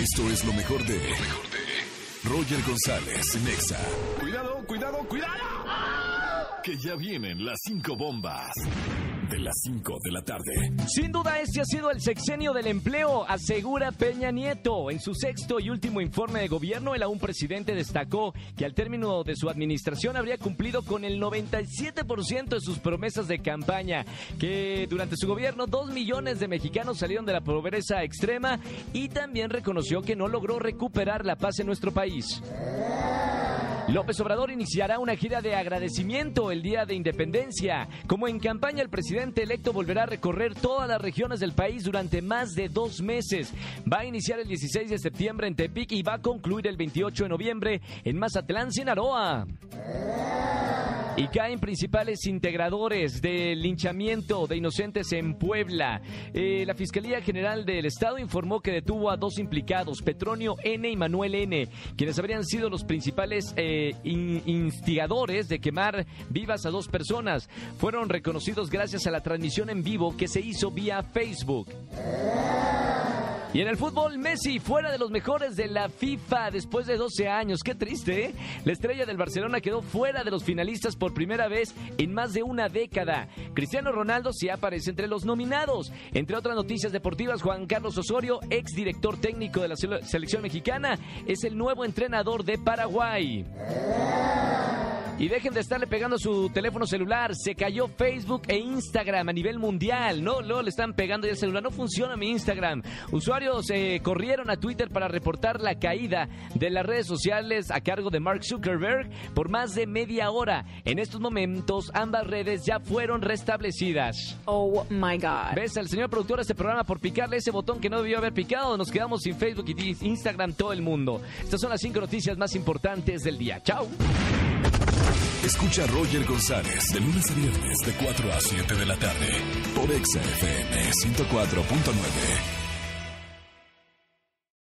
Esto es lo mejor de. Roger González, Nexa. Cuidado, cuidado, cuidado. Que ya vienen las cinco bombas de las 5 de la tarde. Sin duda este ha sido el sexenio del empleo, asegura Peña Nieto. En su sexto y último informe de gobierno, el aún presidente destacó que al término de su administración habría cumplido con el 97% de sus promesas de campaña, que durante su gobierno dos millones de mexicanos salieron de la pobreza extrema y también reconoció que no logró recuperar la paz en nuestro país. López Obrador iniciará una gira de agradecimiento el día de independencia. Como en campaña, el presidente electo volverá a recorrer todas las regiones del país durante más de dos meses. Va a iniciar el 16 de septiembre en Tepic y va a concluir el 28 de noviembre en Mazatlán, Sinaloa. Y caen principales integradores del linchamiento de inocentes en Puebla. Eh, la Fiscalía General del Estado informó que detuvo a dos implicados, Petronio N y Manuel N, quienes habrían sido los principales eh, instigadores de quemar vivas a dos personas. Fueron reconocidos gracias a la transmisión en vivo que se hizo vía Facebook. Y en el fútbol, Messi fuera de los mejores de la FIFA después de 12 años. Qué triste, ¿eh? La estrella del Barcelona quedó fuera de los finalistas por primera vez en más de una década. Cristiano Ronaldo sí aparece entre los nominados. Entre otras noticias deportivas, Juan Carlos Osorio, ex director técnico de la selección mexicana, es el nuevo entrenador de Paraguay. Y dejen de estarle pegando su teléfono celular. Se cayó Facebook e Instagram a nivel mundial. No, no, le están pegando ya el celular. No funciona mi Instagram. Usuarios eh, corrieron a Twitter para reportar la caída de las redes sociales a cargo de Mark Zuckerberg por más de media hora. En estos momentos, ambas redes ya fueron restablecidas. Oh my God. ¿Ves al señor productor de este programa por picarle ese botón que no debió haber picado? Nos quedamos sin Facebook y Instagram todo el mundo. Estas son las cinco noticias más importantes del día. Chao. Escucha a Roger González de lunes a viernes de 4 a 7 de la tarde por Exa FM 104.9.